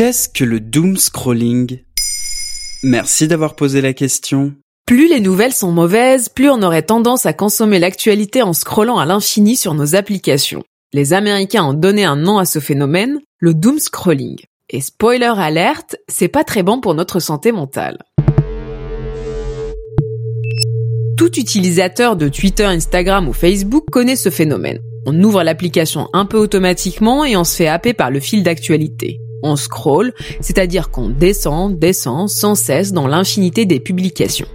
Qu'est-ce que le doom scrolling? Merci d'avoir posé la question. Plus les nouvelles sont mauvaises, plus on aurait tendance à consommer l'actualité en scrollant à l'infini sur nos applications. Les Américains ont donné un nom à ce phénomène, le doom scrolling. Et spoiler alerte, c'est pas très bon pour notre santé mentale. Tout utilisateur de Twitter, Instagram ou Facebook connaît ce phénomène. On ouvre l'application un peu automatiquement et on se fait happer par le fil d'actualité. On scroll, c'est-à-dire qu'on descend, descend sans cesse dans l'infinité des publications.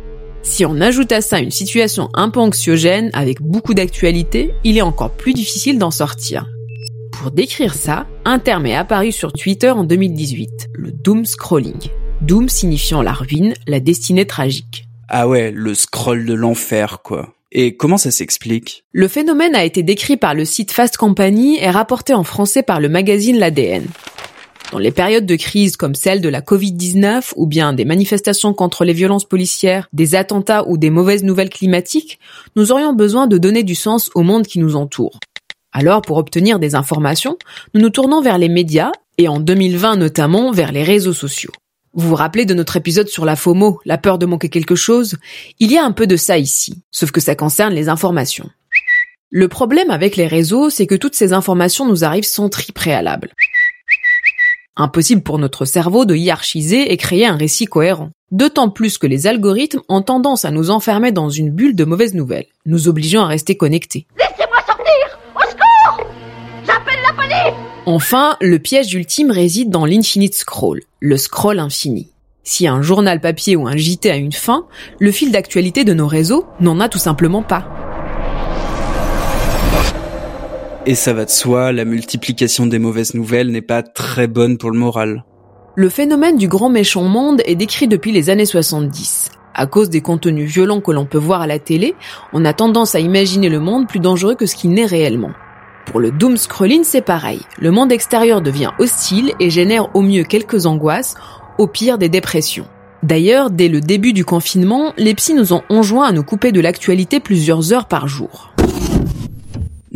Si on ajoute à ça une situation un peu anxiogène avec beaucoup d'actualité, il est encore plus difficile d'en sortir. Pour décrire ça, un terme est apparu sur Twitter en 2018, le doom scrolling. Doom signifiant la ruine, la destinée tragique. Ah ouais, le scroll de l'enfer, quoi. Et comment ça s'explique? Le phénomène a été décrit par le site Fast Company et rapporté en français par le magazine L'ADN. Dans les périodes de crise comme celle de la Covid-19 ou bien des manifestations contre les violences policières, des attentats ou des mauvaises nouvelles climatiques, nous aurions besoin de donner du sens au monde qui nous entoure. Alors, pour obtenir des informations, nous nous tournons vers les médias et en 2020 notamment vers les réseaux sociaux. Vous vous rappelez de notre épisode sur la FOMO, la peur de manquer quelque chose? Il y a un peu de ça ici, sauf que ça concerne les informations. Le problème avec les réseaux, c'est que toutes ces informations nous arrivent sans tri préalable. Impossible pour notre cerveau de hiérarchiser et créer un récit cohérent. D'autant plus que les algorithmes ont tendance à nous enfermer dans une bulle de mauvaises nouvelles, nous obligeant à rester connectés. Laissez-moi sortir Au secours J'appelle la police Enfin, le piège ultime réside dans l'infinite scroll, le scroll infini. Si un journal papier ou un JT a une fin, le fil d'actualité de nos réseaux n'en a tout simplement pas. Et ça va de soi, la multiplication des mauvaises nouvelles n'est pas très bonne pour le moral. Le phénomène du grand méchant monde est décrit depuis les années 70. À cause des contenus violents que l'on peut voir à la télé, on a tendance à imaginer le monde plus dangereux que ce qu'il n'est réellement. Pour le doom scrolling, c'est pareil. Le monde extérieur devient hostile et génère au mieux quelques angoisses, au pire des dépressions. D'ailleurs, dès le début du confinement, les psys nous ont enjoint à nous couper de l'actualité plusieurs heures par jour.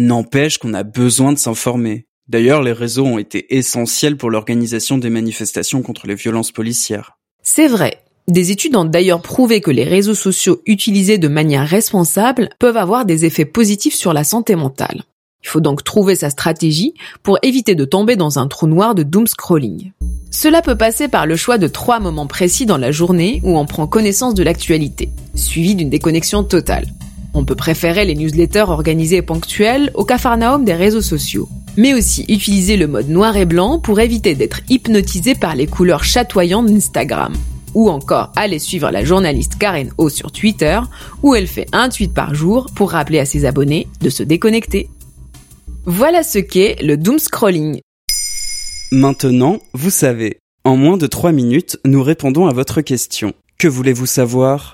N'empêche qu'on a besoin de s'informer. D'ailleurs, les réseaux ont été essentiels pour l'organisation des manifestations contre les violences policières. C'est vrai. Des études ont d'ailleurs prouvé que les réseaux sociaux utilisés de manière responsable peuvent avoir des effets positifs sur la santé mentale. Il faut donc trouver sa stratégie pour éviter de tomber dans un trou noir de doom scrolling. Cela peut passer par le choix de trois moments précis dans la journée où on prend connaissance de l'actualité, suivi d'une déconnexion totale. On peut préférer les newsletters organisés et ponctuels au cafarnaum des réseaux sociaux. Mais aussi utiliser le mode noir et blanc pour éviter d'être hypnotisé par les couleurs chatoyantes d'Instagram. Ou encore aller suivre la journaliste Karen O sur Twitter, où elle fait un tweet par jour pour rappeler à ses abonnés de se déconnecter. Voilà ce qu'est le doom scrolling. Maintenant, vous savez. En moins de 3 minutes, nous répondons à votre question. Que voulez-vous savoir?